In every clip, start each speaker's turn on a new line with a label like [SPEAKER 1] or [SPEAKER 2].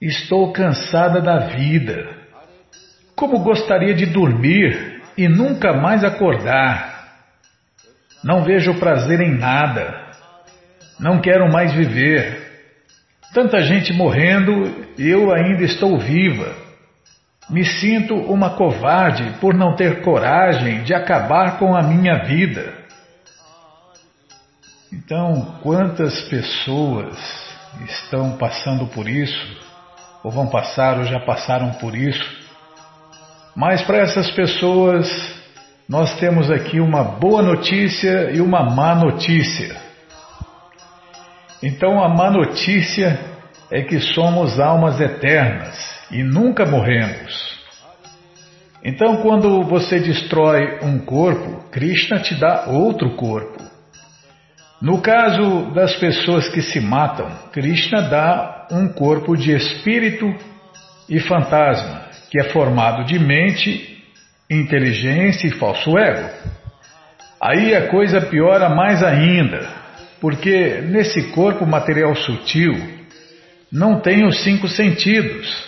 [SPEAKER 1] Estou cansada da vida. Como gostaria de dormir e nunca mais acordar. Não vejo prazer em nada. Não quero mais viver. Tanta gente morrendo e eu ainda estou viva. Me sinto uma covarde por não ter coragem de acabar com a minha vida. Então, quantas pessoas estão passando por isso, ou vão passar, ou já passaram por isso? Mas para essas pessoas, nós temos aqui uma boa notícia e uma má notícia. Então, a má notícia é que somos almas eternas e nunca morremos. Então, quando você destrói um corpo, Krishna te dá outro corpo. No caso das pessoas que se matam, Krishna dá um corpo de espírito e fantasma, que é formado de mente, inteligência e falso ego. Aí a coisa piora mais ainda, porque nesse corpo material sutil não tem os cinco sentidos.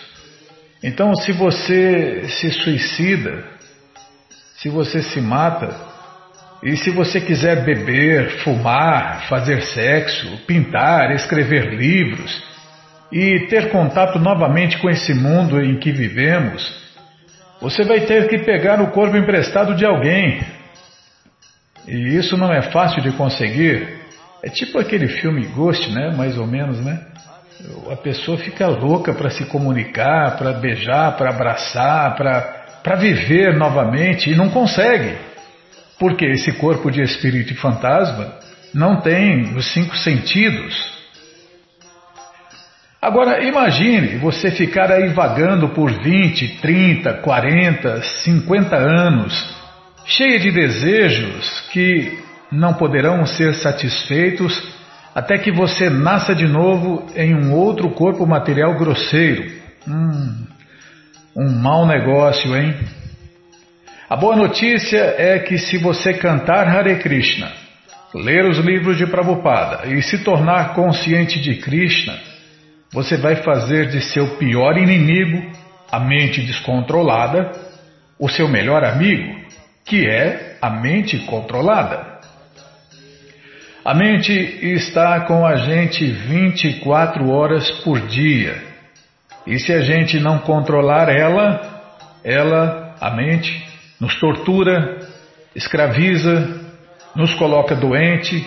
[SPEAKER 1] Então, se você se suicida, se você se mata, e se você quiser beber, fumar, fazer sexo, pintar, escrever livros e ter contato novamente com esse mundo em que vivemos, você vai ter que pegar o corpo emprestado de alguém. E isso não é fácil de conseguir. É tipo aquele filme Ghost, né? Mais ou menos, né? A pessoa fica louca para se comunicar, para beijar, para abraçar, para viver novamente e não consegue. Porque esse corpo de espírito e fantasma não tem os cinco sentidos. Agora imagine você ficar aí vagando por 20, 30, 40, 50 anos, cheia de desejos que não poderão ser satisfeitos até que você nasça de novo em um outro corpo material grosseiro. Hum, um mau negócio, hein? A boa notícia é que se você cantar Hare Krishna, ler os livros de Prabhupada e se tornar consciente de Krishna, você vai fazer de seu pior inimigo, a mente descontrolada, o seu melhor amigo, que é a mente controlada. A mente está com a gente 24 horas por dia. E se a gente não controlar ela, ela, a mente, nos tortura, escraviza, nos coloca doente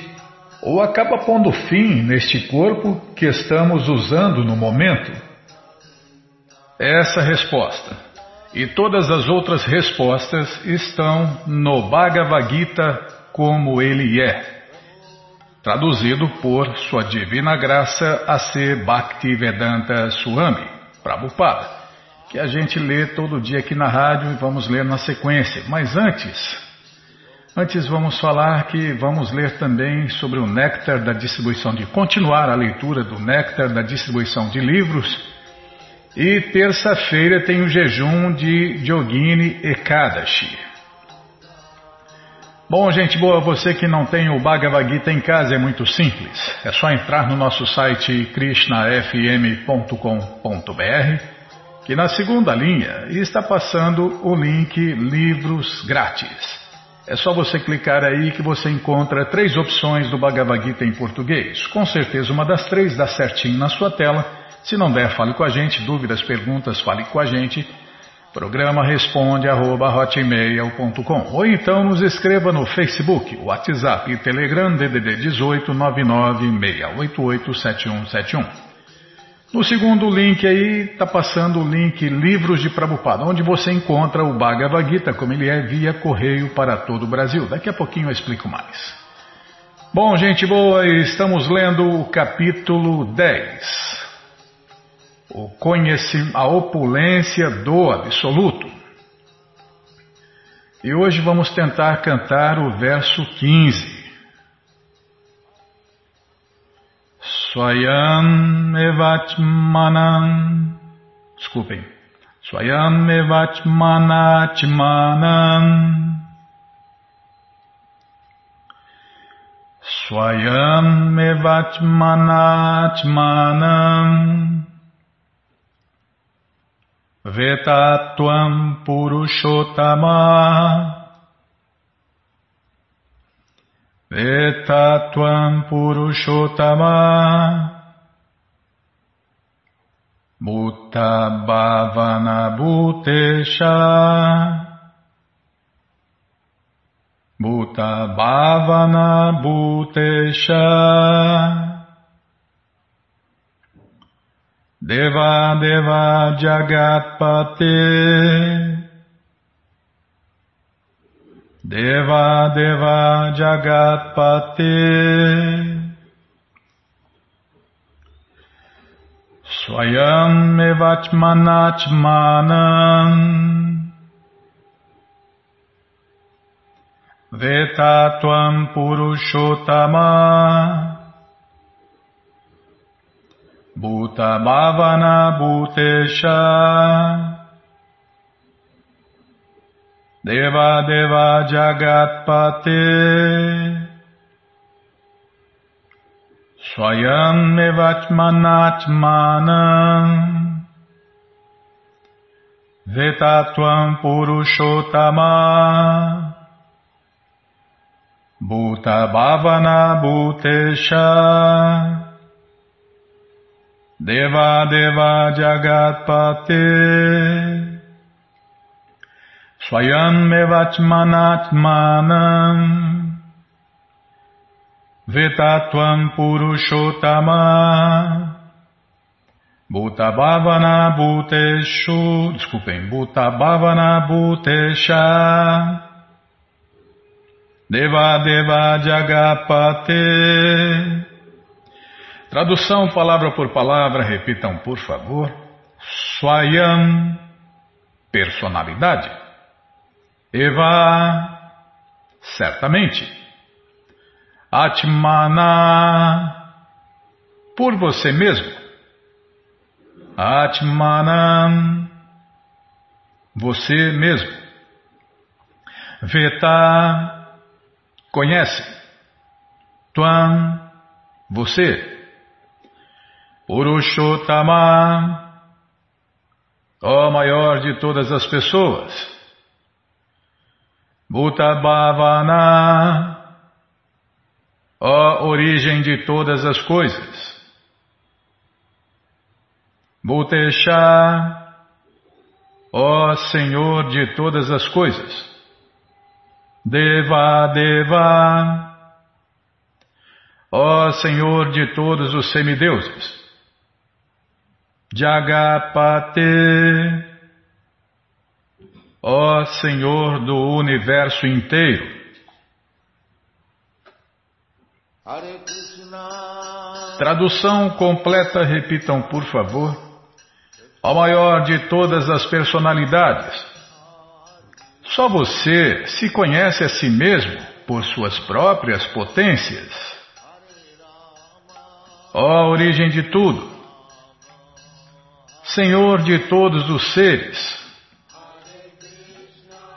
[SPEAKER 1] ou acaba pondo fim neste corpo que estamos usando no momento? Essa resposta e todas as outras respostas estão no Bhagavad Gita como ele é, traduzido por Sua Divina Graça a ser Bhaktivedanta Swami Prabhupada que a gente lê todo dia aqui na rádio e vamos ler na sequência. Mas antes, antes vamos falar que vamos ler também sobre o néctar da distribuição de continuar a leitura do néctar da distribuição de livros. E terça-feira tem o jejum de Yogini Ekadashi. Bom, gente boa, você que não tem o Bhagavad Gita em casa é muito simples. É só entrar no nosso site krishnafm.com.br que na segunda linha está passando o link Livros Grátis. É só você clicar aí que você encontra três opções do Bhagavad Gita em português. Com certeza uma das três dá certinho na sua tela. Se não der, fale com a gente. Dúvidas, perguntas, fale com a gente. Programa responde arroba, Ou então nos escreva no Facebook, WhatsApp e Telegram DDD 18 996887171. No segundo link aí está passando o link Livros de Prabhupada, onde você encontra o Bhagavad Gita, como ele é via correio para todo o Brasil. Daqui a pouquinho eu explico mais. Bom, gente boa, estamos lendo o capítulo 10. O conhecimento, a opulência do absoluto. E hoje vamos tentar cantar o verso 15. Swayam evachmanam. Desculpem. Swayam evachmanachmanam. Swayam evachmanachmanam. Vetatvam Purushottama Vetatvam Purushottama Bhuta Bhavana Bhutesha. Bhuta Bhavana Bhutesha. Deva Deva Jagatpate Deva Deva Jagatpate Swayam Mevachmanachmanam Vetatvam Purushottama Bhuta Bhavana Bhutesha Deva Deva Jagatpate. Swayam Nevatmanatmanam. Vetatvam Purushottama Bhuta Bhavana Bhutesha. Deva Deva Jagatpate Swayam Mevachmanatmanam Vetatvam Purushottama Bhuta Bhavana Bhuteshu Desculpem, Bhuta Bhavana Bhutesha. Deva Deva Jagapate. Tradução palavra por palavra, repitam por favor. Swayam, personalidade. Eva, certamente. Atmana, por você mesmo. Atmanam, você mesmo. Veta, conhece. Tuam, você. Purushottama, ó maior de todas as pessoas. Bhutabhavana, ó origem de todas as coisas. Bhutesha, ó Senhor de todas as coisas. Deva Deva, ó Senhor de todos os semideuses. Jagapate, ó Senhor do universo inteiro. Tradução completa, repitam por favor. Ao maior de todas as personalidades. Só você se conhece a si mesmo por suas próprias potências. Ó origem de tudo. Senhor de todos os seres,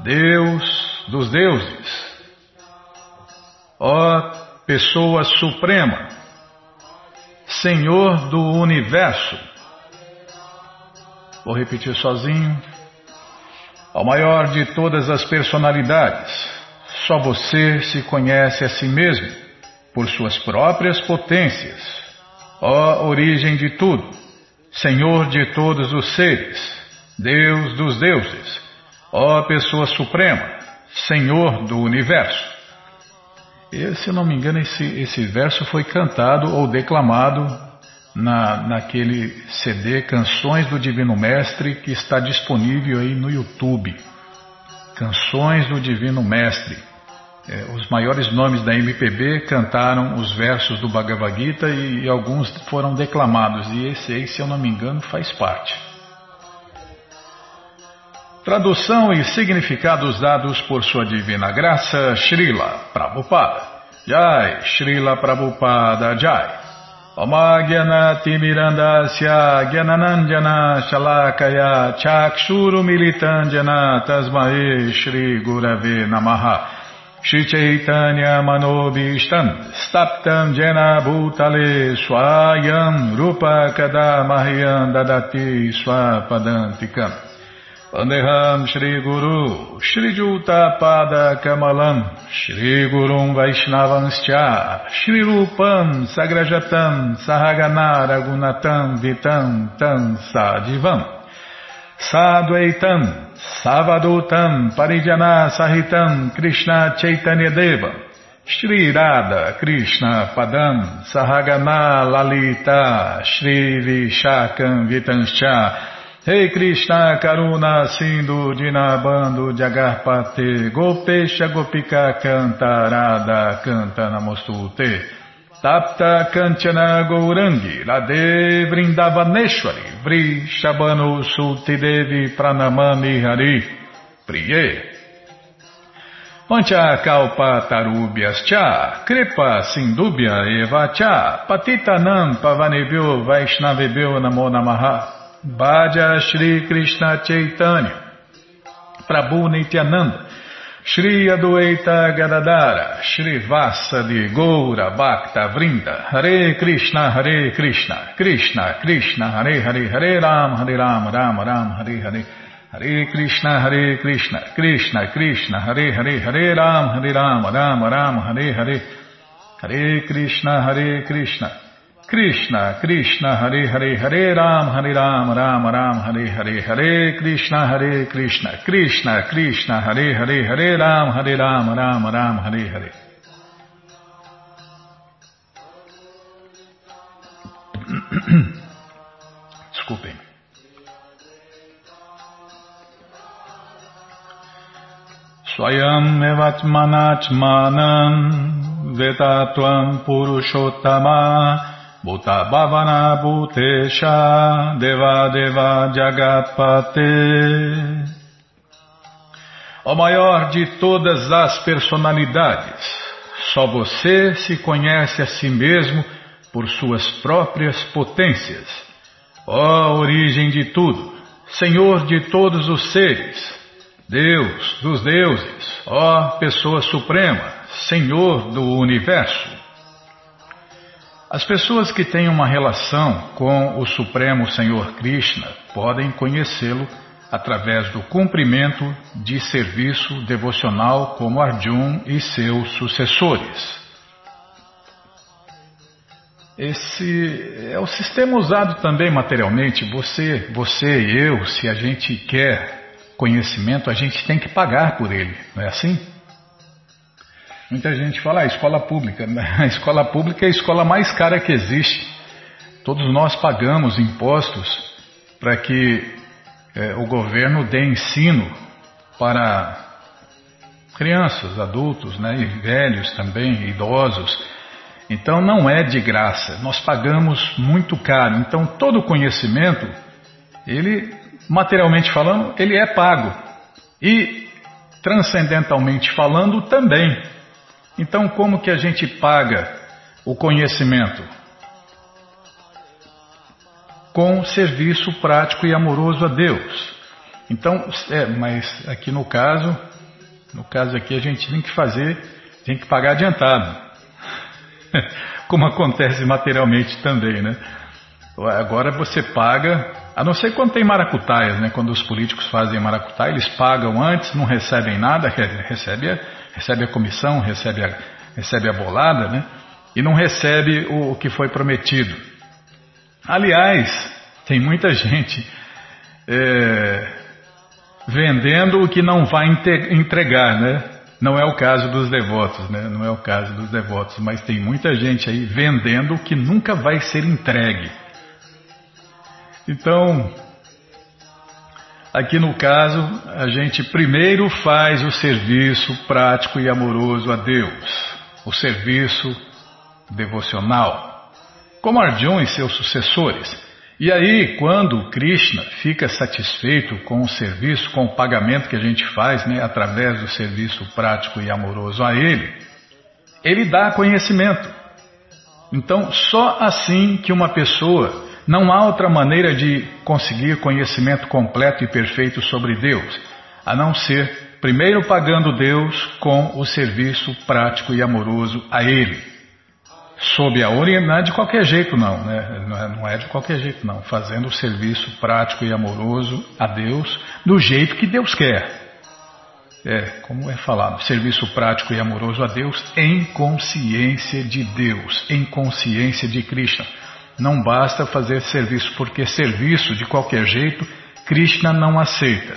[SPEAKER 1] Deus dos deuses, ó Pessoa Suprema, Senhor do Universo. Vou repetir sozinho. Ao maior de todas as personalidades, só você se conhece a si mesmo por suas próprias potências, ó origem de tudo Senhor de todos os seres, Deus dos deuses, ó Pessoa Suprema, Senhor do Universo. E, se não me engano, esse, esse verso foi cantado ou declamado na, naquele CD Canções do Divino Mestre que está disponível aí no YouTube. Canções do Divino Mestre. É, os maiores nomes da MPB cantaram os versos do Bhagavad Gita e, e alguns foram declamados, e esse aí, se eu não me engano, faz parte. Tradução e significados dados por sua divina graça, Srila Prabhupada. Jai, Srila Prabhupada Jai. Omagyana Mirandasya Gyananandjana Shalakaya Chakshuru Militandjana Tasmae Shri Gurave Namaha Shri Chaitanya Manobishtam Staptam Jena Bhutale Swayam Rupa Kada Mahyan Dadati Swapadantikam Vandeham Shri Guru, Shri Juta Pada Kamalam, Shri Gurum Vaishnavanscha, Shri Rupam Sagrajatam, Sahagana Ragunatam Vitam Tam Sadivam, Sadvaitam, Savadutam, Parijana Sahitam, Krishna Chaitanya Deva, Shri Radha Krishna Padam, Sahagana Lalita, Shri Vishakam Vitanscha, Hey Krishna Karuna Sindhu Dinabando Jagarpate Gopesha Gopika Cantarada Canta Namostute Tapta Kanchana Gourangi Radhe Vrindavaneshwari Vri Shabano Sultidevi Pranamami Hari Priye. Pancha Kalpa Tarubhyas Cha Kripa Sindubhya Eva Cha Patitanam Pavanebhyo Vaishnavebhyo Namo Namaha Bhaja Shri Krishna Chaitanya, Prabhu Nityananda, Shri Adueita Gadadara, Shri Vasa de Goura Bhakta Vrinda, Hare Krishna, Hare Krishna, Krishna Krishna, Hare Hare, Hare Ram, Hare Ram, Ram Ram, Hare Hare, Hare Krishna, Hare Krishna, Krishna Krishna, Hare Hare, Hare Ram, Hare Ram, Ram Ram, Hare Hare, Hare Krishna, Hare Krishna, Krishna, Krishna, Hare Hare, Hare Ram, Hare Ram, Ram Ram, Hare Hare, Hare Krishna, Hare Krishna, Krishna, Krishna, Hare Hare, Hare Ram, Hare Ram, Ram Ram, Hare Hare. Desculpem. Swayam evatmanatmanam vetatvam purushottama Bhuta Bhavana Bhutesha Deva Deva Jagatpate O maior de todas as personalidades, só você se conhece a si mesmo por suas próprias potências. Ó origem de tudo, Senhor de todos os seres, Deus dos deuses, ó Pessoa Suprema, Senhor do Universo. As pessoas que têm uma relação com o Supremo Senhor Krishna podem conhecê-lo através do cumprimento de serviço devocional como Arjun e seus sucessores. Esse é o sistema usado também materialmente. Você, você e eu, se a gente quer conhecimento, a gente tem que pagar por ele, não é assim? Muita gente fala, ah, escola pública. A escola pública é a escola mais cara que existe. Todos nós pagamos impostos para que é, o governo dê ensino para crianças, adultos, né, e velhos também, idosos. Então não é de graça, nós pagamos muito caro. Então todo conhecimento, ele, materialmente falando, ele é pago. E transcendentalmente falando também. Então, como que a gente paga o conhecimento? Com serviço prático e amoroso a Deus. Então, é, mas aqui no caso, no caso aqui a gente tem que fazer, tem que pagar adiantado. Como acontece materialmente também, né? Agora você paga, a não ser quando tem maracutaias, né? Quando os políticos fazem maracutaia, eles pagam antes, não recebem nada, recebe recebe a comissão, recebe a, recebe a bolada, né? E não recebe o, o que foi prometido. Aliás, tem muita gente é, vendendo o que não vai entregar, né? Não é o caso dos devotos, né? Não é o caso dos devotos, mas tem muita gente aí vendendo o que nunca vai ser entregue. Então, Aqui no caso, a gente primeiro faz o serviço prático e amoroso a Deus, o serviço devocional, como Arjun e seus sucessores. E aí, quando Krishna fica satisfeito com o serviço, com o pagamento que a gente faz, né, através do serviço prático e amoroso a Ele, Ele dá conhecimento. Então, só assim que uma pessoa não há outra maneira de conseguir conhecimento completo e perfeito sobre Deus, a não ser primeiro pagando Deus com o serviço prático e amoroso a Ele. sob a orientação, não é de qualquer jeito não, né? não, é, não é de qualquer jeito não, fazendo o serviço prático e amoroso a Deus do jeito que Deus quer. É, como é falado, serviço prático e amoroso a Deus em consciência de Deus, em consciência de Krishna. Não basta fazer serviço, porque serviço de qualquer jeito Krishna não aceita.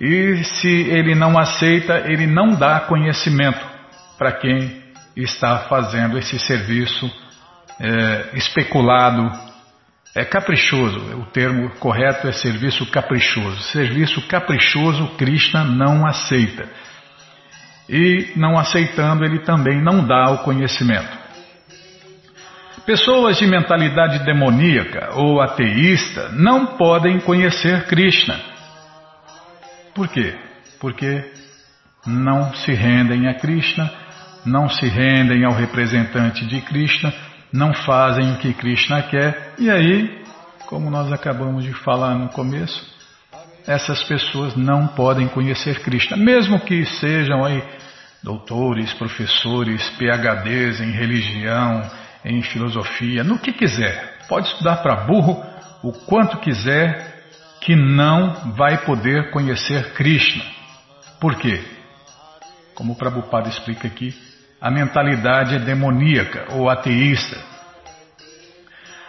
[SPEAKER 1] E se ele não aceita, ele não dá conhecimento para quem está fazendo esse serviço é, especulado, é caprichoso. O termo correto é serviço caprichoso. Serviço caprichoso Krishna não aceita. E não aceitando, ele também não dá o conhecimento. Pessoas de mentalidade demoníaca ou ateísta não podem conhecer Krishna. Por quê? Porque não se rendem a Krishna, não se rendem ao representante de Krishna, não fazem o que Krishna quer, e aí, como nós acabamos de falar no começo, essas pessoas não podem conhecer Krishna, mesmo que sejam aí doutores, professores, PhDs em religião, em filosofia, no que quiser. Pode estudar para burro o quanto quiser, que não vai poder conhecer Krishna. Por quê? Como o Prabhupada explica aqui, a mentalidade é demoníaca ou ateísta.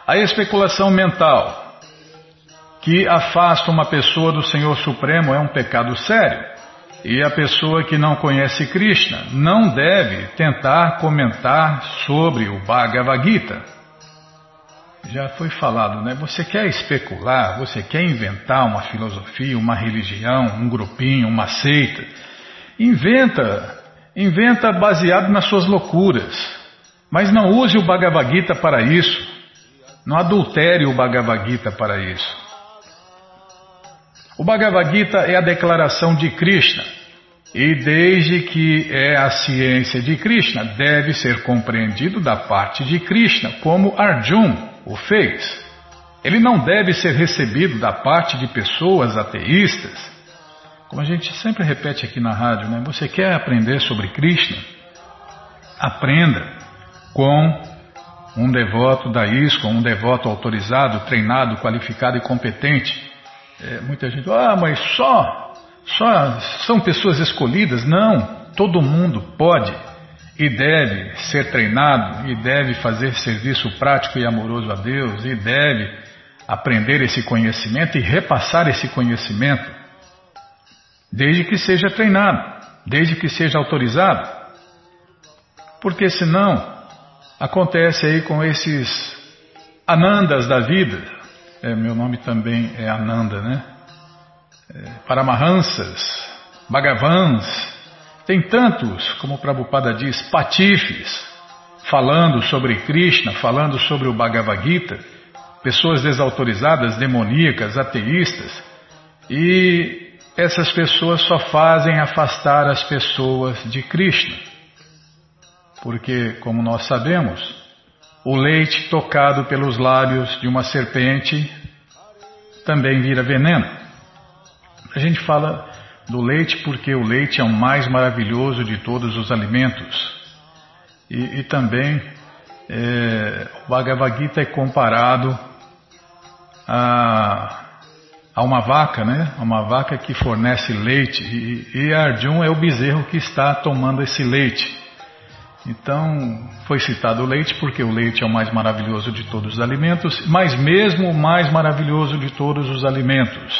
[SPEAKER 1] A especulação mental que afasta uma pessoa do Senhor Supremo é um pecado sério. E a pessoa que não conhece Krishna não deve tentar comentar sobre o Bhagavad Gita. Já foi falado, né? Você quer especular, você quer inventar uma filosofia, uma religião, um grupinho, uma seita. Inventa, inventa baseado nas suas loucuras. Mas não use o Bhagavad Gita para isso. Não adultere o Bhagavad Gita para isso. O Bhagavad Gita é a declaração de Krishna, e desde que é a ciência de Krishna, deve ser compreendido da parte de Krishna, como Arjun o fez. Ele não deve ser recebido da parte de pessoas ateístas. Como a gente sempre repete aqui na rádio, né? Você quer aprender sobre Krishna? Aprenda com um devoto da ISKCON, um devoto autorizado, treinado, qualificado e competente é, muita gente, ah, mas só, só são pessoas escolhidas? Não, todo mundo pode e deve ser treinado e deve fazer serviço prático e amoroso a Deus e deve aprender esse conhecimento e repassar esse conhecimento, desde que seja treinado, desde que seja autorizado. Porque senão acontece aí com esses anandas da vida, é, meu nome também é Ananda, né? É, Paramahansas, Bhagavans, tem tantos, como o Prabhupada diz, patifes, falando sobre Krishna, falando sobre o Bhagavad Gita, pessoas desautorizadas, demoníacas, ateístas, e essas pessoas só fazem afastar as pessoas de Krishna. Porque, como nós sabemos, o leite tocado pelos lábios de uma serpente também vira veneno. A gente fala do leite porque o leite é o mais maravilhoso de todos os alimentos. E, e também é, o Bhagavad Gita é comparado a, a uma vaca, né? Uma vaca que fornece leite. E, e Arjun é o bezerro que está tomando esse leite. Então, foi citado o leite porque o leite é o mais maravilhoso de todos os alimentos, mas mesmo o mais maravilhoso de todos os alimentos,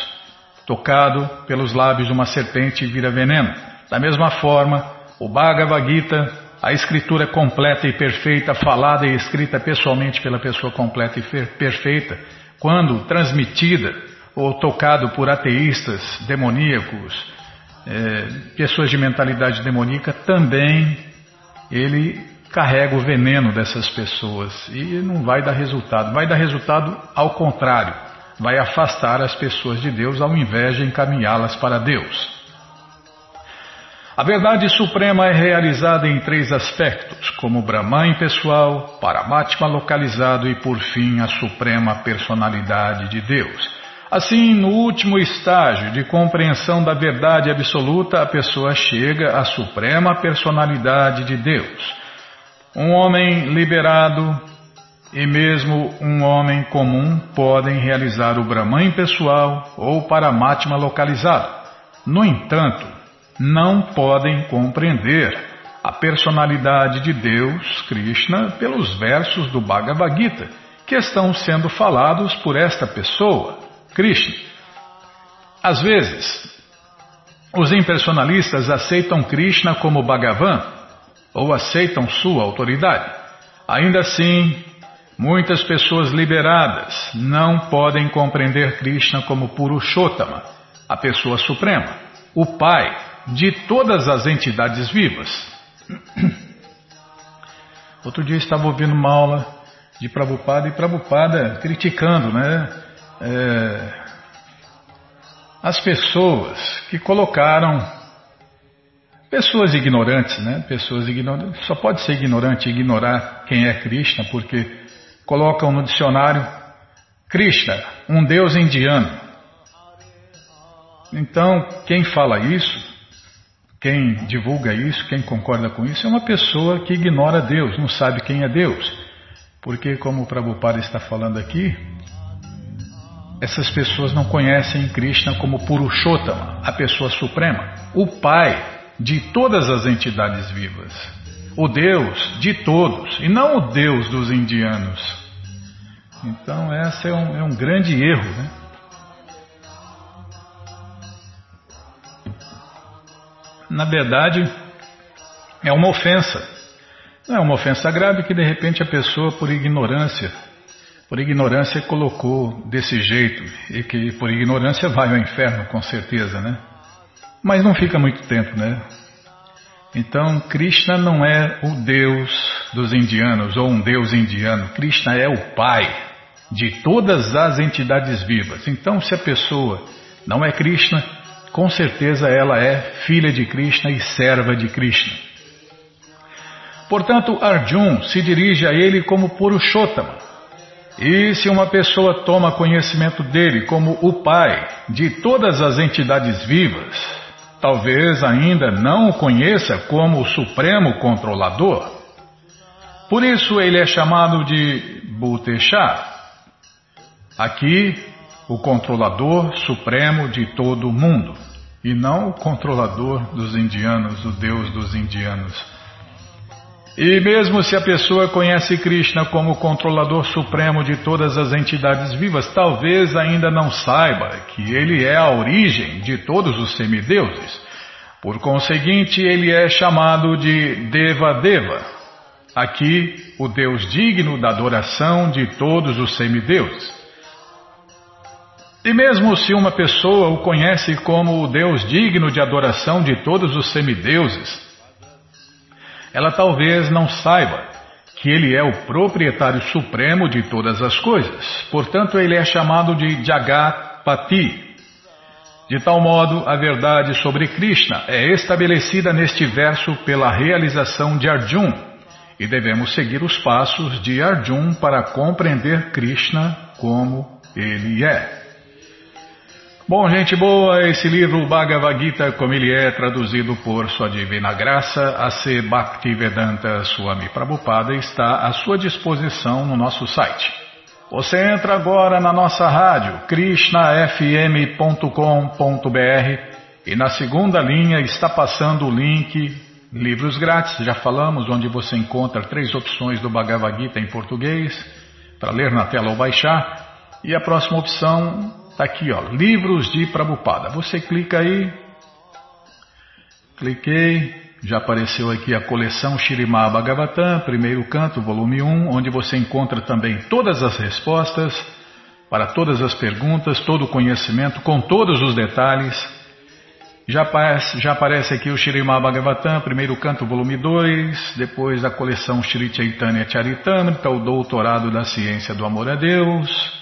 [SPEAKER 1] tocado pelos lábios de uma serpente vira veneno. Da mesma forma, o Bhagavad Gita, a escritura completa e perfeita, falada e escrita pessoalmente pela pessoa completa e perfeita, quando transmitida ou tocado por ateístas demoníacos, é, pessoas de mentalidade demoníaca, também ele carrega o veneno dessas pessoas e não vai dar resultado. Vai dar resultado ao contrário, vai afastar as pessoas de Deus ao invés de encaminhá-las para Deus. A verdade suprema é realizada em três aspectos, como Brahman pessoal, Paramatma localizado e, por fim, a suprema personalidade de Deus. Assim, no último estágio de compreensão da verdade absoluta, a pessoa chega à suprema personalidade de Deus. Um homem liberado e mesmo um homem comum podem realizar o Brahman pessoal ou Paramatma localizado. No entanto, não podem compreender a personalidade de Deus, Krishna, pelos versos do Bhagavad Gita, que estão sendo falados por esta pessoa, Krishna. Às vezes, os impersonalistas aceitam Krishna como Bhagavan ou aceitam sua autoridade. Ainda assim, Muitas pessoas liberadas não podem compreender Krishna como Purushottama, a pessoa suprema, o Pai de todas as entidades vivas. Outro dia estava ouvindo uma aula de Prabhupada e Prabhupada criticando né, é, as pessoas que colocaram pessoas ignorantes, né? Pessoas ignorantes. Só pode ser ignorante ignorar quem é Krishna, porque colocam no dicionário Krishna, um deus indiano. Então, quem fala isso, quem divulga isso, quem concorda com isso, é uma pessoa que ignora Deus, não sabe quem é Deus. Porque, como o Prabhupada está falando aqui, essas pessoas não conhecem Krishna como Purushottama, a pessoa suprema, o Pai de todas as entidades vivas, o Deus de todos, e não o Deus dos indianos. Então, esse é um, é um grande erro. Né? Na verdade, é uma ofensa. Não é uma ofensa grave que de repente a pessoa, por ignorância, por ignorância colocou desse jeito e que por ignorância vai ao inferno, com certeza, né? Mas não fica muito tempo, né? Então, Krishna não é o Deus dos indianos ou um Deus indiano. Krishna é o Pai de todas as entidades vivas. Então, se a pessoa não é Krishna, com certeza ela é filha de Krishna e serva de Krishna. Portanto, Arjun se dirige a ele como Purushottama. E se uma pessoa toma conhecimento dele como o Pai de todas as entidades vivas, talvez ainda não o conheça como o Supremo Controlador. Por isso ele é chamado de Bhuteshar, Aqui, o controlador supremo de todo o mundo, e não o controlador dos indianos, o Deus dos indianos. E mesmo se a pessoa conhece Krishna como controlador supremo de todas as entidades vivas, talvez ainda não saiba que ele é a origem de todos os semideuses. Por conseguinte, ele é chamado de Deva Deva. Aqui, o Deus digno da adoração de todos os semideuses. E mesmo se uma pessoa o conhece como o Deus digno de adoração de todos os semideuses, ela talvez não saiba que ele é o proprietário supremo de todas as coisas. Portanto, ele é chamado de Jagatpati. De tal modo, a verdade sobre Krishna é estabelecida neste verso pela realização de Arjun, e devemos seguir os passos de Arjun para compreender Krishna como ele é. Bom, gente boa, esse livro Bhagavad Gita, como ele é traduzido por Sua Divina Graça, a ser Bhaktivedanta Swami Prabhupada, está à sua disposição no nosso site. Você entra agora na nossa rádio, krishnafm.com.br e na segunda linha está passando o link Livros Grátis, já falamos, onde você encontra três opções do Bhagavad Gita em português, para ler na tela ou baixar, e a próxima opção Está aqui, ó, livros de Prabhupada. Você clica aí, cliquei, já apareceu aqui a coleção Shirimá Bhagavatam, primeiro canto, volume 1, onde você encontra também todas as respostas para todas as perguntas, todo o conhecimento, com todos os detalhes. Já aparece, já aparece aqui o Shirimá Bhagavatam, primeiro canto, volume 2, depois a coleção Shri Chaitanya Charitamrita, o doutorado da ciência do amor a Deus,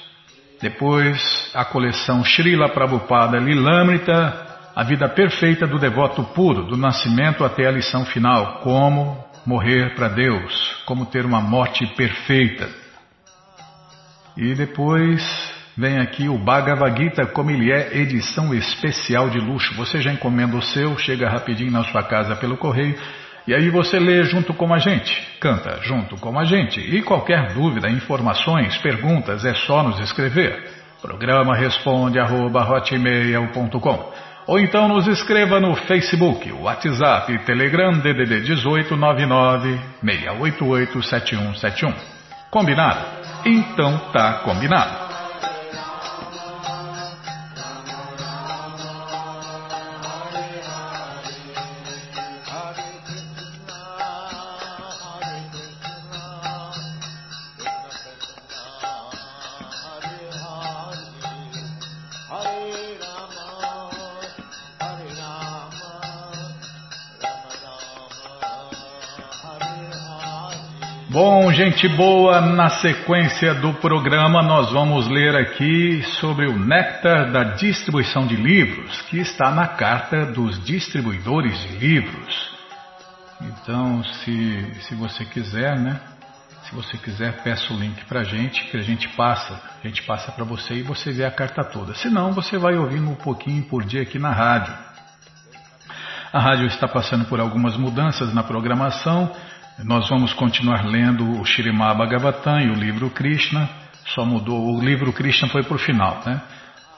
[SPEAKER 1] depois, a coleção Srila Prabhupada Lilamrita, a vida perfeita do devoto puro, do nascimento até a lição final, como morrer para Deus, como ter uma morte perfeita. E depois vem aqui o Bhagavad Gita, como ele é, edição especial de luxo. Você já encomenda o seu, chega rapidinho na sua casa pelo correio E aí você lê junto com a gente, canta junto com a gente. E qualquer dúvida, informações, perguntas, é só nos escrever. Programa responde arroba, ou então nos escreva no Facebook, WhatsApp Telegram DDD 18 99 688 7171. Combinado? Então tá combinado. Gente boa, na sequência do programa nós vamos ler aqui sobre o néctar da distribuição de livros, que está na carta dos distribuidores de livros. Então, se, se você quiser, né? Se você quiser, peça o link para a gente, que a gente passa. A gente passa para você e você vê a carta toda. Se não, você vai ouvindo um pouquinho por dia aqui na rádio. A rádio está passando por algumas mudanças na programação. Nós vamos continuar lendo o Shirimá Bhagavatam e o livro Krishna. Só mudou, o livro Krishna foi para o final, né?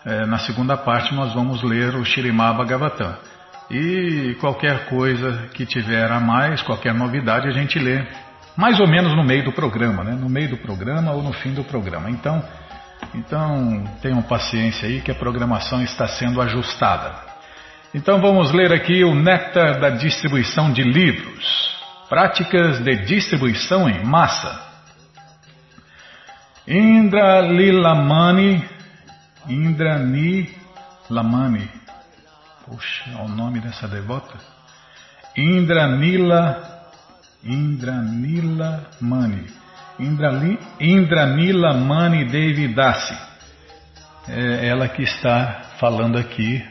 [SPEAKER 1] É, na segunda parte nós vamos ler o Shirimá Bhagavatam. E qualquer coisa que tiver a mais, qualquer novidade, a gente lê mais ou menos no meio do programa, né? No meio do programa ou no fim do programa. Então, então tenham paciência aí que a programação está sendo ajustada. Então vamos ler aqui o néctar da distribuição de livros. Práticas de distribuição em massa. Indra Lilamani, Indra Lamani, puxa, é o nome dessa devota? Indra Nila, Indra Nila Mani, Indra, Indra Nila Mani Devidasi. É ela que está falando aqui.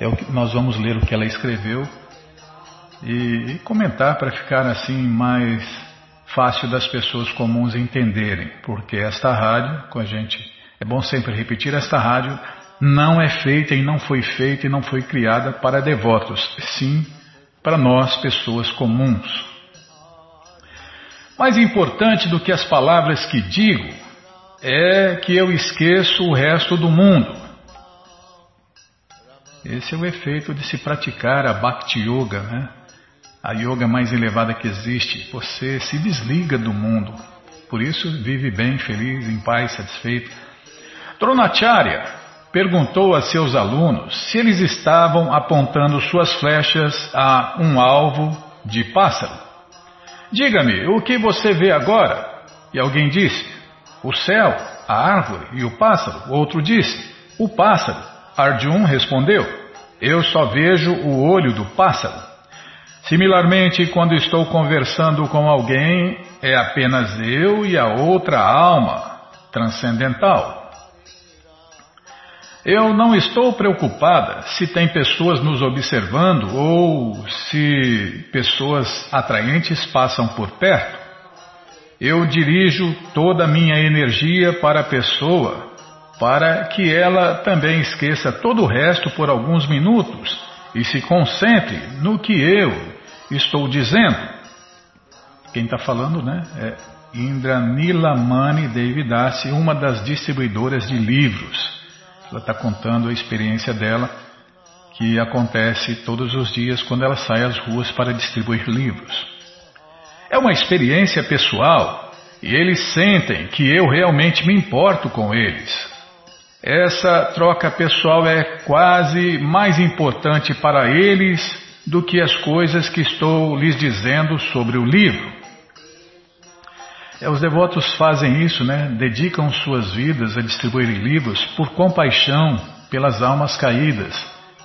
[SPEAKER 1] É o que, nós vamos ler o que ela escreveu e, e comentar para ficar assim mais fácil das pessoas comuns entenderem, porque esta rádio, com a gente, é bom sempre repetir, esta rádio não é feita e não foi feita e não foi criada para devotos, sim para nós, pessoas comuns. Mais importante do que as palavras que digo é que eu esqueço o resto do mundo. Esse é o efeito de se praticar a Bhakti Yoga, né? A yoga mais elevada que existe. Você se desliga do mundo. Por isso, vive bem, feliz, em paz, satisfeito. Dronacharya perguntou a seus alunos se eles estavam apontando suas flechas a um alvo de pássaro. Diga-me, o que você vê agora? E alguém disse: o céu, a árvore e o pássaro. Outro disse: o pássaro. Arjun respondeu: eu só vejo o olho do pássaro. Similarmente, quando estou conversando com alguém, é apenas eu e a outra alma transcendental. Eu não estou preocupada se tem pessoas nos observando ou se pessoas atraentes passam por perto. Eu dirijo toda a minha energia para a pessoa, para que ela também esqueça todo o resto por alguns minutos e se concentre no que eu estou dizendo. Quem está falando, né? É Indranila Mani Devidasi, uma das distribuidoras de livros. Ela está contando a experiência dela, que acontece todos os dias quando ela sai às ruas para distribuir livros. É uma experiência pessoal e eles sentem que eu realmente me importo com eles. Essa troca pessoal é quase mais importante para eles do que as coisas que estou lhes dizendo sobre o livro. É, os devotos fazem isso, né? Dedicam suas vidas a distribuir livros por compaixão pelas almas caídas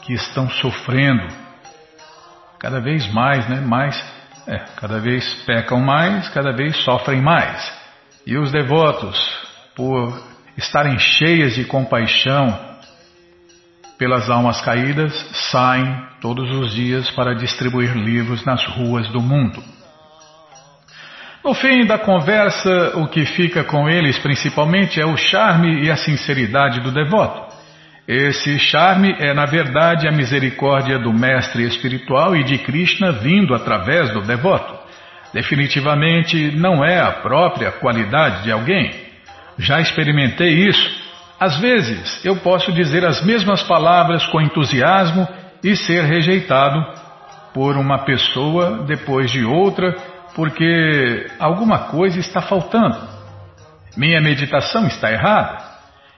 [SPEAKER 1] que estão sofrendo cada vez mais, né? Mais, é, cada vez pecam mais, cada vez sofrem mais. E os devotos, por estarem cheias de compaixão pelas almas caídas, saem todos os dias para distribuir livros nas ruas do mundo. No fim da conversa, o que fica com eles principalmente é o charme e a sinceridade do devoto. Esse charme é, na verdade, a misericórdia do mestre espiritual e de Krishna vindo através do devoto. Definitivamente não é a própria qualidade de alguém. Já experimentei isso. Às vezes eu posso dizer as mesmas palavras com entusiasmo e ser rejeitado por uma pessoa depois de outra porque alguma coisa está faltando. Minha meditação está errada.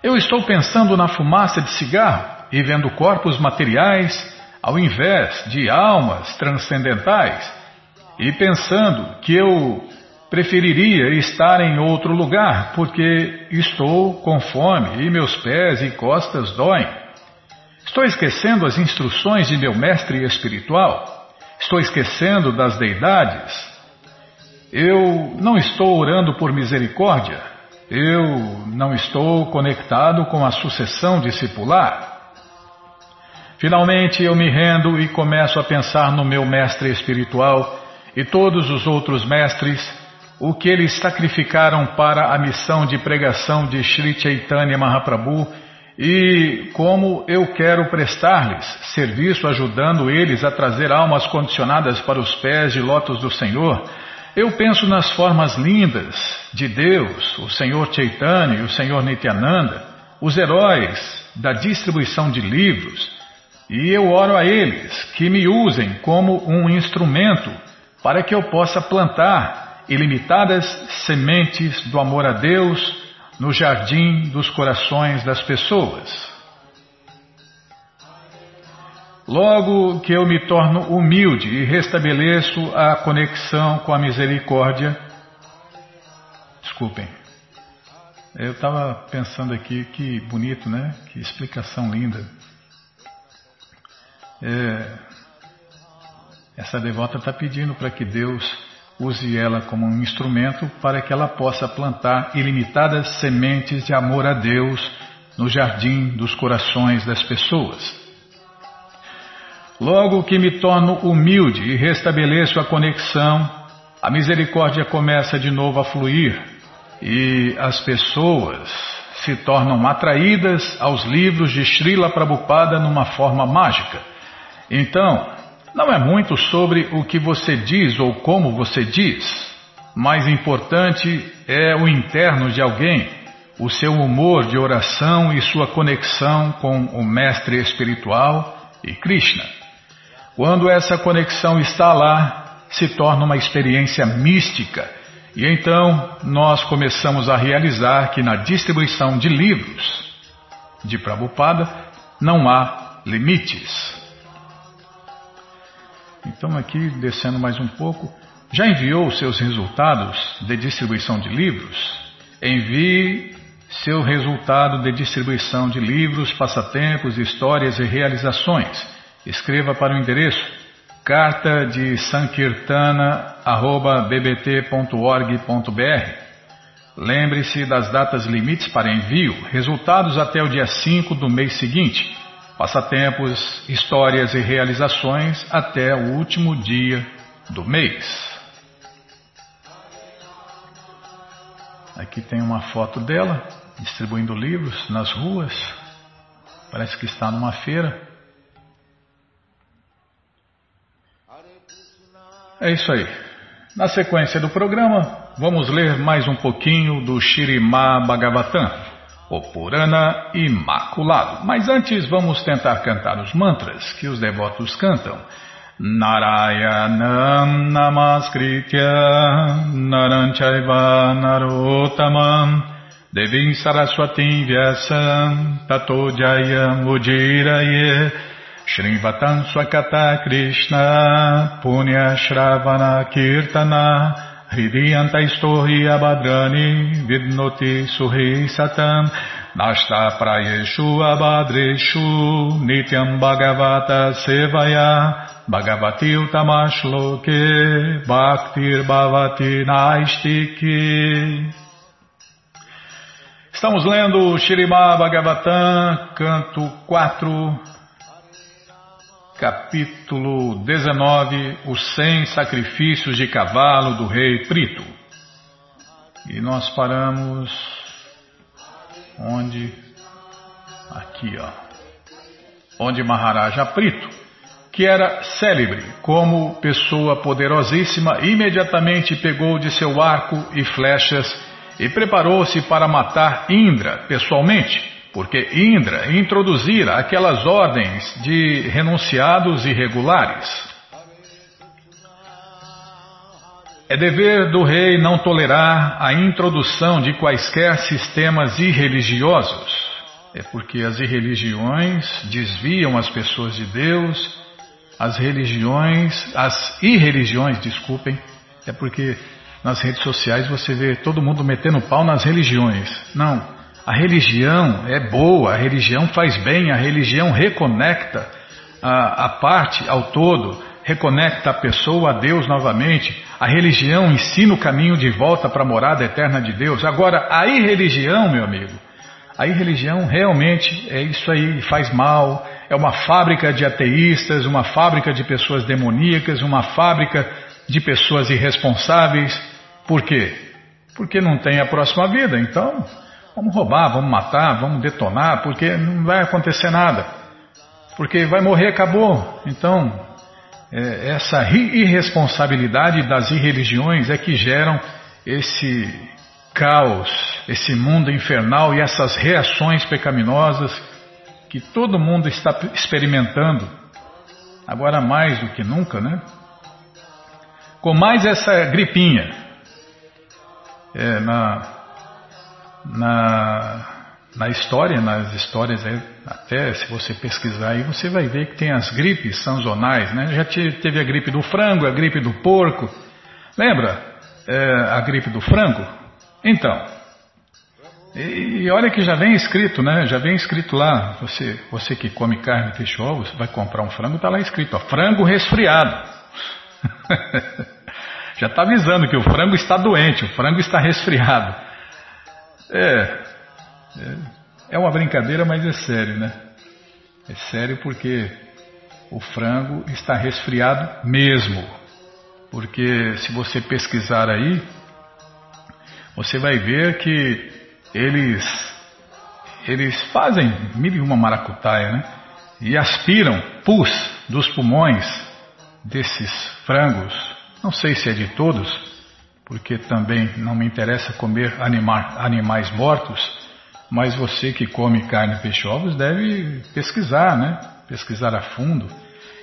[SPEAKER 1] Eu estou pensando na fumaça de cigarro e vendo corpos materiais ao invés de almas transcendentais, e pensando que eu preferiria estar em outro lugar porque estou com fome e meus pés e costas doem. Estou esquecendo as instruções de meu mestre espiritual. Estou esquecendo das deidades. Eu não estou orando por misericórdia. Eu não estou conectado com a sucessão discipular. Finalmente eu me rendo e começo a pensar no meu mestre espiritual e todos os outros mestres, o que eles sacrificaram para a missão de pregação de Sri Chaitanya Mahaprabhu e como eu quero prestar-lhes serviço ajudando eles a trazer almas condicionadas para os pés de lótus do Senhor eu penso nas formas lindas de Deus, o Senhor Chaitanya e o Senhor Nityananda, os heróis da distribuição de livros, e eu oro a eles que me usem como um instrumento para que eu possa plantar ilimitadas sementes do amor a Deus no jardim dos corações das pessoas. Logo que eu me torno humilde e restabeleço a conexão com a misericórdia. Desculpem. Eu estava pensando aqui, que bonito, né? Que explicação linda. É, essa devota está pedindo para que Deus use ela como um instrumento para que ela possa plantar ilimitadas sementes de amor a Deus no jardim dos corações das pessoas. Logo que me torno humilde e restabeleço a conexão, a misericórdia começa de novo a fluir e as pessoas se tornam atraídas aos livros de Srila Prabhupada numa forma mágica. Então, não é muito sobre o que você diz ou como você diz. Mais importante é o interno de alguém, o seu humor de oração e sua conexão com o Mestre Espiritual e Krishna. Quando essa conexão está lá, se torna uma experiência mística. E então nós começamos a realizar que na distribuição de livros de Prabhupada não há limites. Então, aqui descendo mais um pouco, já enviou seus resultados de distribuição de livros? Envie seu resultado de distribuição de livros, passatempos, histórias e realizações escreva para o endereço carta de sankirtana@bbt.org.br. Lembre-se das datas limites para envio, resultados até o dia 5 do mês seguinte, passatempos, histórias e realizações até o último dia do mês. Aqui tem uma foto dela distribuindo livros nas ruas. Parece que está numa feira. É isso aí. Na sequência do programa, vamos ler mais um pouquinho do Shirimá Bhagavatam, o Purana Imaculado. Mas antes, vamos tentar cantar os mantras que os devotos cantam. Narayanam Namaskritya Naranchaiva Narotamam Devim Saraswatim Vyasam Tato Jayam Ujiraye Shrivatam Swakata Krishna Punya Shravana Kirtana Hridiyanta Istorhi Abhadrani Vidnoti Suhi Satam Nashta Prayeshu Abhadreshu Nityam Bhagavata Sevaya Bhagavati Utamashloke Bhaktir Bhavati Naistiki. Estamos lendo Shirimá Bhagavatam, canto 4, capítulo 19, os 100 sacrifícios de cavalo do rei Prito. E nós paramos onde? Aqui, ó. onde Maharaja Prito, que era célebre como pessoa poderosíssima, imediatamente pegou de seu arco e flechas e preparou-se para matar Indra pessoalmente, porque Indra introduzira aquelas ordens de renunciados irregulares. É dever do rei não tolerar a introdução de quaisquer sistemas irreligiosos. É porque as irreligiões desviam as pessoas de Deus, as religiões, as irreligiões, desculpem, é porque nas redes sociais você vê todo mundo metendo pau nas religiões. Não, a religião é boa, a religião faz bem, a religião reconecta a, a parte ao todo reconecta a pessoa a Deus novamente. A religião ensina o caminho de volta para a morada eterna de Deus. Agora, a irreligião, meu amigo, a irreligião realmente é isso aí, faz mal. É uma fábrica de ateístas, uma fábrica de pessoas demoníacas, uma fábrica de pessoas irresponsáveis. Por quê? Porque não tem a próxima vida. Então, vamos roubar, vamos matar, vamos detonar, porque não vai acontecer nada. Porque vai morrer, acabou. Então, é, essa irresponsabilidade das irreligiões é que geram esse caos, esse mundo infernal e essas reações pecaminosas que todo mundo está experimentando, agora mais do que nunca, né? Com mais essa gripinha. É, na, na na história, nas histórias, até se você pesquisar aí, você vai ver que tem as gripes sazonais, né? Já teve a gripe do frango, a gripe do porco. Lembra é, a gripe do frango? Então, e, e, olha que já vem escrito, né? Já vem escrito lá, você, você que come carne, peixe, ovos, vai comprar um frango, está lá escrito, ó, frango resfriado. já está avisando que o frango está doente, o frango está resfriado. É, é, é uma brincadeira, mas é sério, né? É sério porque o frango está resfriado mesmo. Porque se você pesquisar aí, você vai ver que eles eles fazem mil e uma maracutaia, né? E aspiram pus dos pulmões desses frangos. Não sei se é de todos, porque também não me interessa comer anima, animais mortos, mas você que come carne, peixe, ovos deve pesquisar, né? Pesquisar a fundo.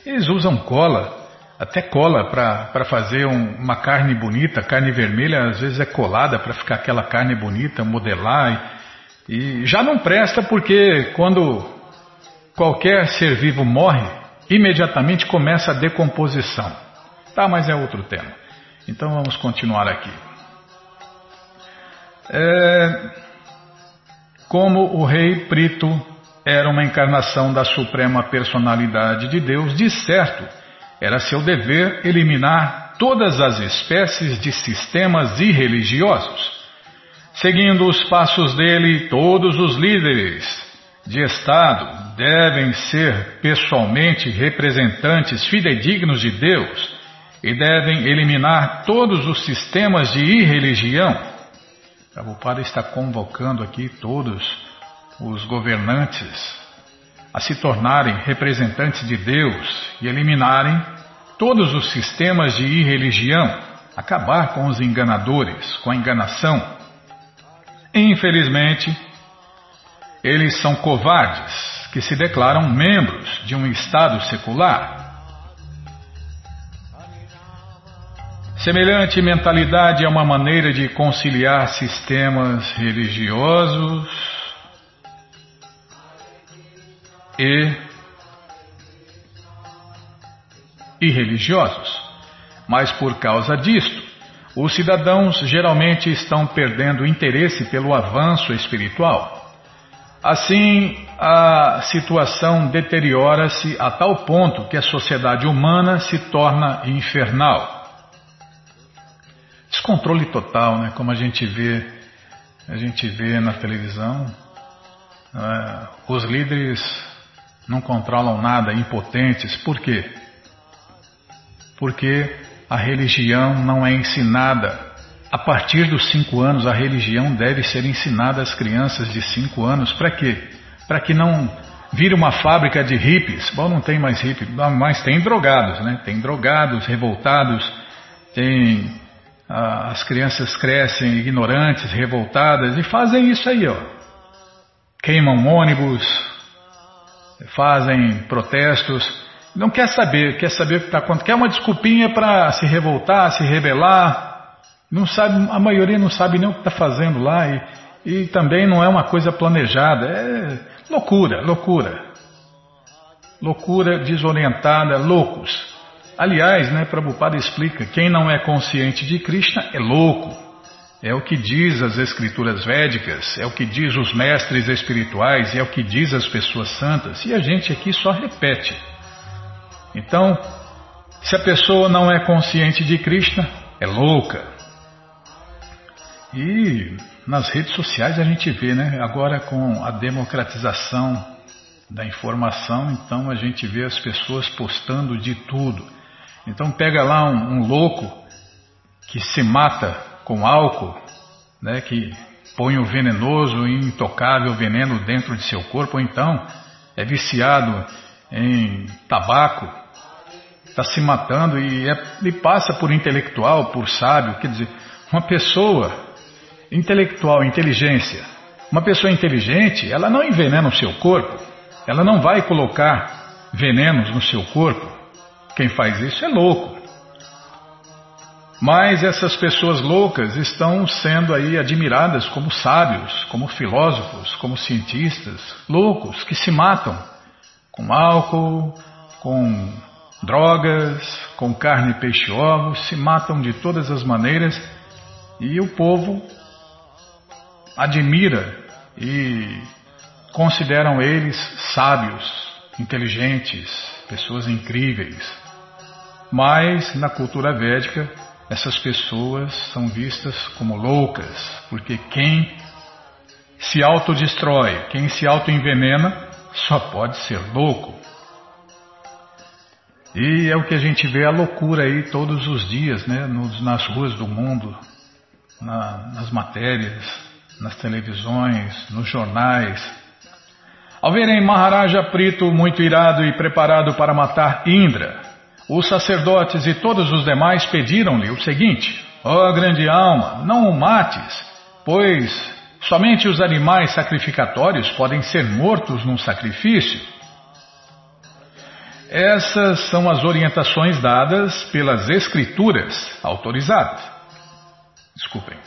[SPEAKER 1] Eles usam cola, até cola para fazer um, uma carne bonita, carne vermelha às vezes é colada para ficar aquela carne bonita, modelar. E, e já não presta porque quando qualquer ser vivo morre, imediatamente começa a decomposição. Tá, mas é outro tema. Então vamos continuar aqui. É, como o rei Prito era uma encarnação da suprema personalidade de Deus, de certo, era seu dever eliminar todas as espécies de sistemas irreligiosos. Seguindo os passos dele, todos os líderes de Estado devem ser pessoalmente representantes fidedignos de Deus e devem eliminar todos os sistemas de irreligião Prabhupada está convocando aqui todos os governantes a se tornarem representantes de Deus e eliminarem todos os sistemas de irreligião, acabar com os enganadores, com a enganação. Infelizmente, eles são covardes que se declaram membros de um Estado secular Semelhante mentalidade é uma maneira de conciliar sistemas religiosos e irreligiosos. Mas por causa disto, os cidadãos geralmente estão perdendo interesse pelo avanço espiritual. Assim, a situação deteriora-se a tal ponto que a sociedade humana se torna infernal. Descontrole total, né? Como a gente vê, a gente vê na televisão, é, os líderes não controlam nada, impotentes. Por quê? Porque a religião não é ensinada. A partir dos cinco anos, a religião deve ser ensinada às crianças de cinco anos. Para quê? Para que não vira uma fábrica de hippies. Bom, não tem mais hippies, mas tem drogados, né? Tem drogados, revoltados, tem as crianças crescem ignorantes, revoltadas e fazem isso aí, ó. Queimam ônibus, fazem protestos, não quer saber, quer saber o que está acontecendo, quer uma desculpinha para se revoltar, se rebelar. Não sabe, a maioria não sabe nem o que está fazendo lá e, e também não é uma coisa planejada. É loucura, loucura. Loucura desorientada, loucos. Aliás, né, Prabhupada explica, quem não é consciente de Krishna é louco. É o que diz as escrituras védicas, é o que diz os mestres espirituais, é o que diz as pessoas santas, e a gente aqui só repete. Então, se a pessoa não é consciente de Krishna, é louca. E nas redes sociais a gente vê, né? Agora com a democratização da informação, então a gente vê as pessoas postando de tudo. Então pega lá um, um louco que se mata com álcool, né? Que põe o venenoso e intocável veneno dentro de seu corpo, ou então é viciado em tabaco, está se matando e, é, e passa por intelectual, por sábio, quer dizer, uma pessoa intelectual, inteligência, uma pessoa inteligente, ela não envenena o seu corpo, ela não vai colocar venenos no seu corpo. Quem faz isso é louco. Mas essas pessoas loucas estão sendo aí admiradas como sábios, como filósofos, como cientistas, loucos que se matam com álcool, com drogas, com carne, peixe ovos, se matam de todas as maneiras e o povo admira e consideram eles sábios, inteligentes, pessoas incríveis. Mas na cultura védica, essas pessoas são vistas como loucas, porque quem se autodestrói, quem se autoenvenena, só pode ser louco. E é o que a gente vê a loucura aí todos os dias, né, nos, nas ruas do mundo, na, nas matérias, nas televisões, nos jornais. Ao verem Maharaja Prito muito irado e preparado para matar Indra, os sacerdotes e todos os demais pediram-lhe o seguinte: Ó oh, grande alma, não o mates, pois Somente os animais sacrificatórios podem ser mortos num sacrifício. Essas são as orientações dadas pelas escrituras autorizadas. Desculpem.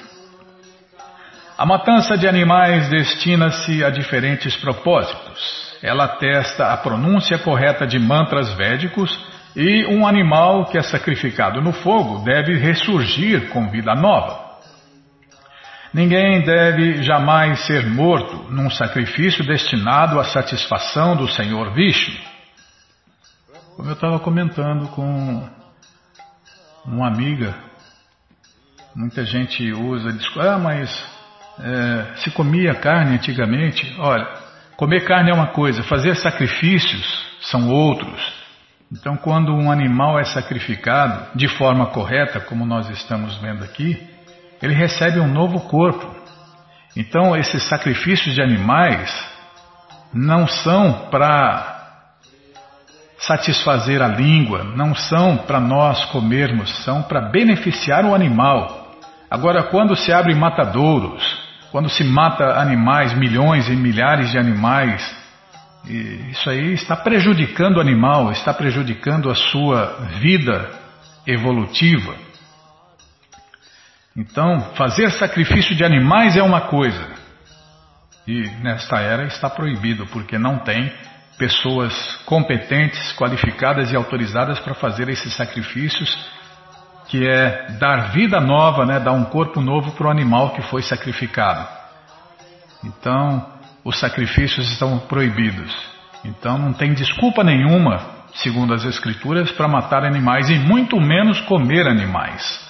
[SPEAKER 1] A matança de animais destina-se a diferentes propósitos. Ela atesta a pronúncia correta de mantras védicos e um animal que é sacrificado no fogo deve ressurgir com vida nova. Ninguém deve jamais ser morto num sacrifício destinado à satisfação do Senhor Vishnu. Como eu estava comentando com uma amiga, muita gente usa, diz, ah, mas é, se comia carne antigamente. Olha, comer carne é uma coisa, fazer sacrifícios são outros. Então, quando um animal é sacrificado de forma correta, como nós estamos vendo aqui, ele recebe um novo corpo. Então, esses sacrifícios de animais não são para satisfazer a língua, não são para nós comermos, são para beneficiar o animal. Agora, quando se abre matadouros, quando se mata animais, milhões e milhares de animais, isso aí está prejudicando o animal, está prejudicando a sua vida evolutiva. Então, fazer sacrifício de animais é uma coisa. E nesta era está proibido, porque não tem pessoas competentes, qualificadas e autorizadas para fazer esses sacrifícios, que é dar vida nova, né, dar um corpo novo para o animal que foi sacrificado. Então, os sacrifícios estão proibidos. Então, não tem desculpa nenhuma, segundo as Escrituras, para matar animais e muito menos comer animais.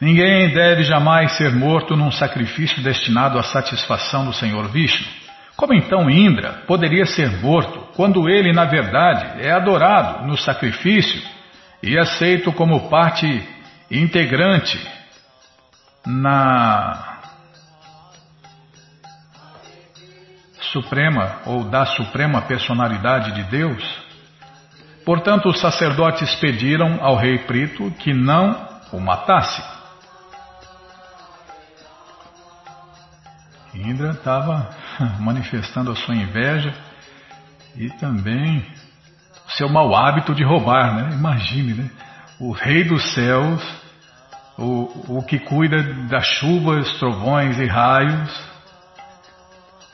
[SPEAKER 1] Ninguém deve jamais ser morto num sacrifício destinado à satisfação do Senhor Vishnu. Como então Indra poderia ser morto quando ele, na verdade, é adorado no sacrifício e aceito como parte integrante na suprema ou da suprema personalidade de Deus. Portanto, os sacerdotes pediram ao rei Prito que não o matasse. Indra estava manifestando a sua inveja e também seu mau hábito de roubar, né? Imagine, né? O rei dos céus, o, o que cuida das chuvas, trovões e raios,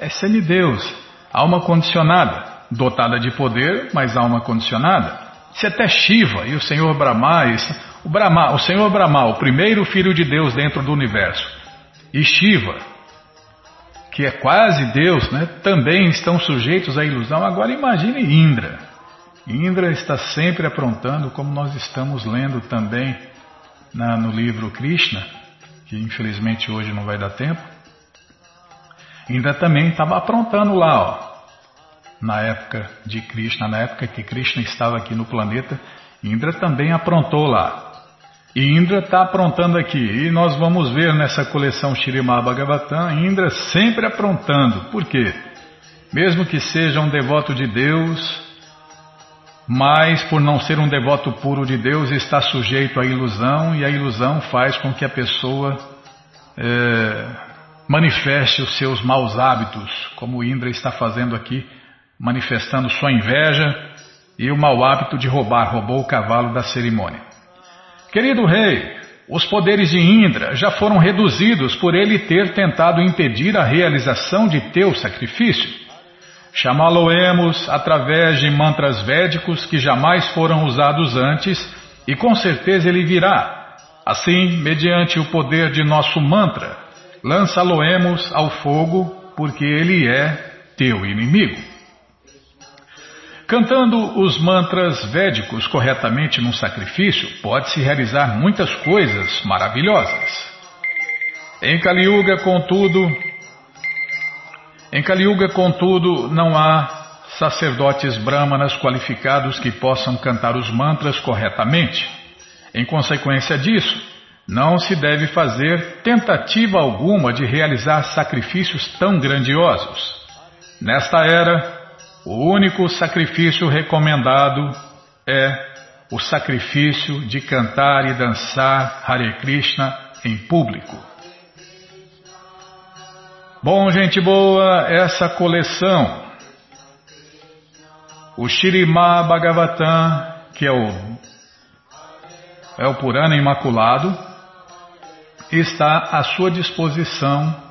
[SPEAKER 1] é semideus, alma condicionada, dotada de poder, mas alma condicionada. Se até Shiva e o Senhor Brahma, o Brahma, o Senhor Brahma, o primeiro filho de Deus dentro do universo, e Shiva, que é quase Deus, né, também estão sujeitos à ilusão. Agora imagine Indra. Indra está sempre aprontando, como nós estamos lendo também na, no livro Krishna, que infelizmente hoje não vai dar tempo. Indra também estava aprontando lá, ó, na época de Krishna, na época que Krishna estava aqui no planeta, Indra também aprontou lá. E Indra está aprontando aqui. E nós vamos ver nessa coleção Shirimá Bhagavatam, Indra sempre aprontando. Por quê? Mesmo que seja um devoto de Deus, mas por não ser um devoto puro de Deus, está sujeito à ilusão, e a ilusão faz com que a pessoa é, manifeste os seus maus hábitos, como Indra está fazendo aqui, manifestando sua inveja e o mau hábito de roubar, roubou o cavalo da cerimônia. Querido rei, os poderes de Indra já foram reduzidos por ele ter tentado impedir a realização de teu sacrifício. Chamá-lo-emos através de mantras védicos que jamais foram usados antes e com certeza ele virá. Assim, mediante o poder de nosso mantra, lança-lo-emos ao fogo porque ele é teu inimigo. Cantando os mantras védicos corretamente num sacrifício, pode-se realizar muitas coisas maravilhosas. Em Kali contudo, em Kali contudo, não há sacerdotes brahmanas qualificados que possam cantar os mantras corretamente. Em consequência disso, não se deve fazer tentativa alguma de realizar sacrifícios tão grandiosos. Nesta era, o único sacrifício recomendado é o sacrifício de cantar e dançar Hare Krishna em público. Bom, gente boa, essa coleção, o Shirimá Bhagavatam, que é o, é o Purana Imaculado, está à sua disposição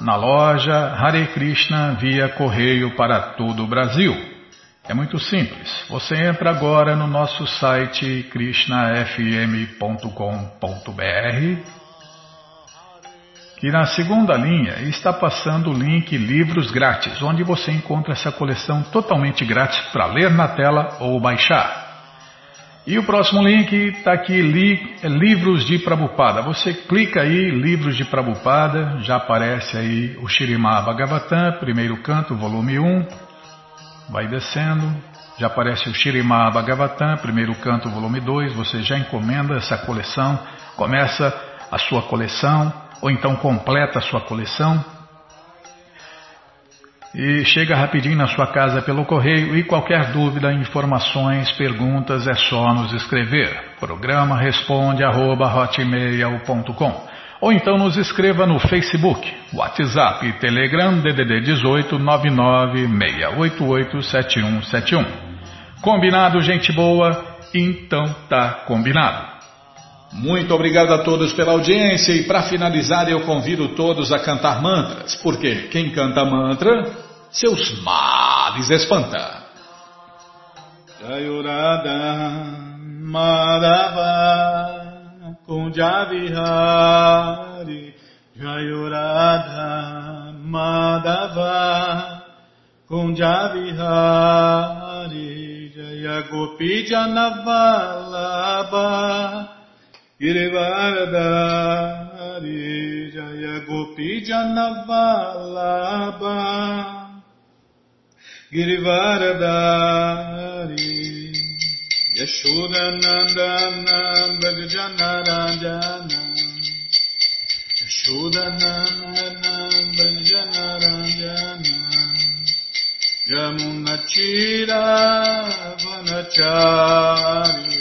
[SPEAKER 1] na loja Hare Krishna via correio para todo o Brasil. É muito simples. Você entra agora no nosso site krishnafm.com.br que na segunda linha está passando o link Livros Grátis, onde você encontra essa coleção totalmente grátis para ler na tela ou baixar. E o próximo link está aqui, li, é Livros de Prabupada. Você clica aí, Livros de Prabupada, já aparece aí o Shirimá Bhagavatam, primeiro canto, volume 1. Vai descendo, já aparece o Shirimá Bhagavatam, primeiro canto, volume 2. Você já encomenda essa coleção, começa a sua coleção, ou então completa a sua coleção e chega rapidinho na sua casa pelo correio e qualquer dúvida, informações, perguntas é só nos escrever. Programa responde arroba, ou então nos escreva no Facebook, WhatsApp, Telegram DDD 18 996887171. Combinado, gente boa? Então tá combinado. Muito obrigado a todos pela audiência e para finalizar eu convido todos a cantar mantras, porque quem canta mantra, seus males espanta. Jayurada Madhava Kunjavihari Jayurada Madhava Kunjavihari Jaya Gopi Girivardhari Jaya Gopi Janavalabha Girivaradari Yashodanandana Bhajanarajana Yashodanandana Bhajanarajana Yamunachira Vanachari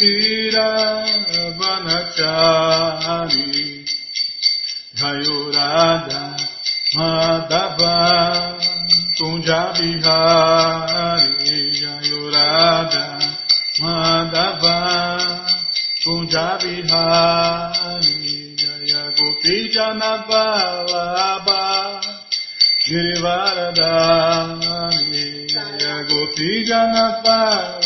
[SPEAKER 1] Shiravanachari Gayurada Madhava Kunjabihari Gayurada Madhava Kunjabihari Jaya Gopi Janabalaba Girivaradani Jaya Gopi Janabalaba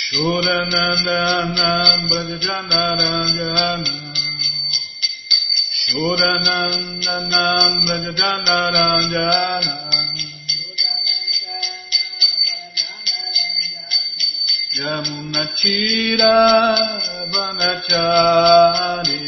[SPEAKER 1] Shuranandanam Bhajajanarangana Shuranandanam Bhajajanarangana Yamunachira Vanachari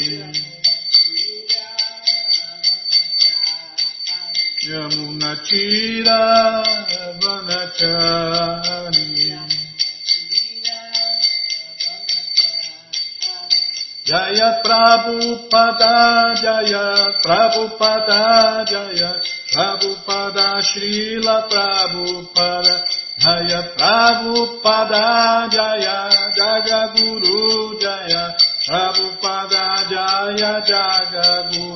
[SPEAKER 1] Jaya Prabhupada Jaya Prabhupada Jaya Prabhupada Srila Prabhupada Jaya Prabhupada Jaya Jagaguru Jaya Prabhupada Jaya Jagaguru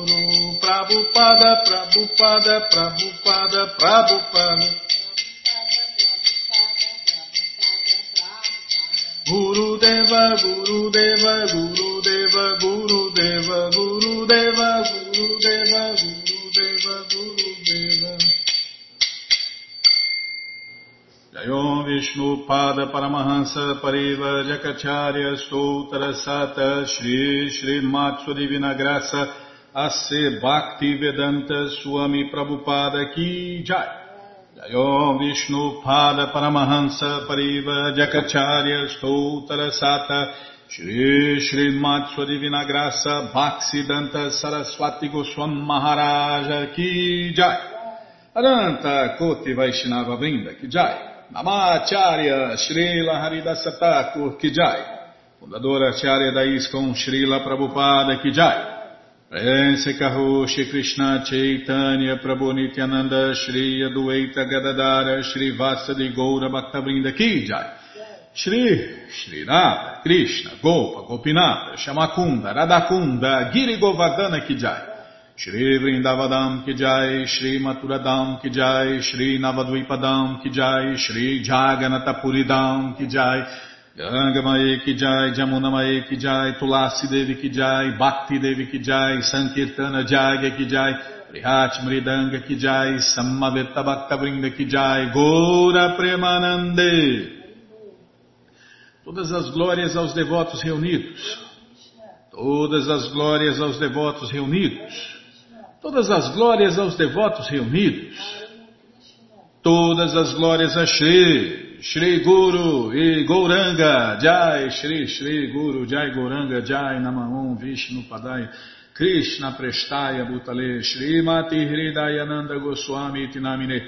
[SPEAKER 1] Prabhupada, Prabhupada, Prabhupada, Prabhupada. Guru Deva, Guru Deva, Guru Deva, Guru Deva. Jayom Vishnu Pada Paramahansa Pariva Jakacharya Stotra Sata Shri Shri Matsu Divina Graça A.C. Bhakti Vedanta Swami Prabhupada Ki Jai. Jayom Vishnu Pada Paramahansa Pariva Jakacharya Stouttara Sata Shri Shri Matsua Divina Graça Bhaktisiddhanta Saraswati Goswam Maharaja Ki Jai. Aranta Koti Vaishnava Vrinda Ki Jai. Namacharya Srila Haridasa Thakur Ki Jai. Fundadora Acharya da ISKCON Srila Prabhupada Ki Jai. Prense Kaho Shri Krishna Chaitanya Prabhu Nityananda Shri Adueita Gadadara Shri Vasadi Goura Bhaktavrinda Ki Jai. Shri Shri Radha Krishna Gopa Gopinata Shamakunda Radakunda Giri Govardhana Ki Jai. Shri Vrindavadam Ki Jai Shri Maturadam Ki Jai Shri Navadvipadam Ki Jai Shri Jaganatapuridam Ki Jai Ganga Mae Ki Jai, Jamuna Mae Ki Jai, Tulasi Devi Ki Jai, Bhakti Devi Ki Jai, Sankirtana Jagya Ki Jai, Prihat Mridanga Ki Jai, Samaveta Bhakta Vrinda Ki Jai, Gora Premanande. Todas as glórias aos devotos reunidos. Todas as glórias aos devotos reunidos. Todas as glórias aos devotos reunidos. Todas as glórias a Shri Shri Guru e Gouranga. Jai, Shri Shri Guru Jai Gouranga Jai Namahum Vishnu Padai Krishna Prestaya Bhutale Shri Mati Hridayananda Goswami Tinamine.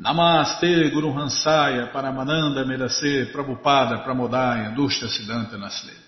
[SPEAKER 1] Namaste Guru Hansaya Paramananda Medase Prabhupada Pramodaya Dushta Siddhanta Nasle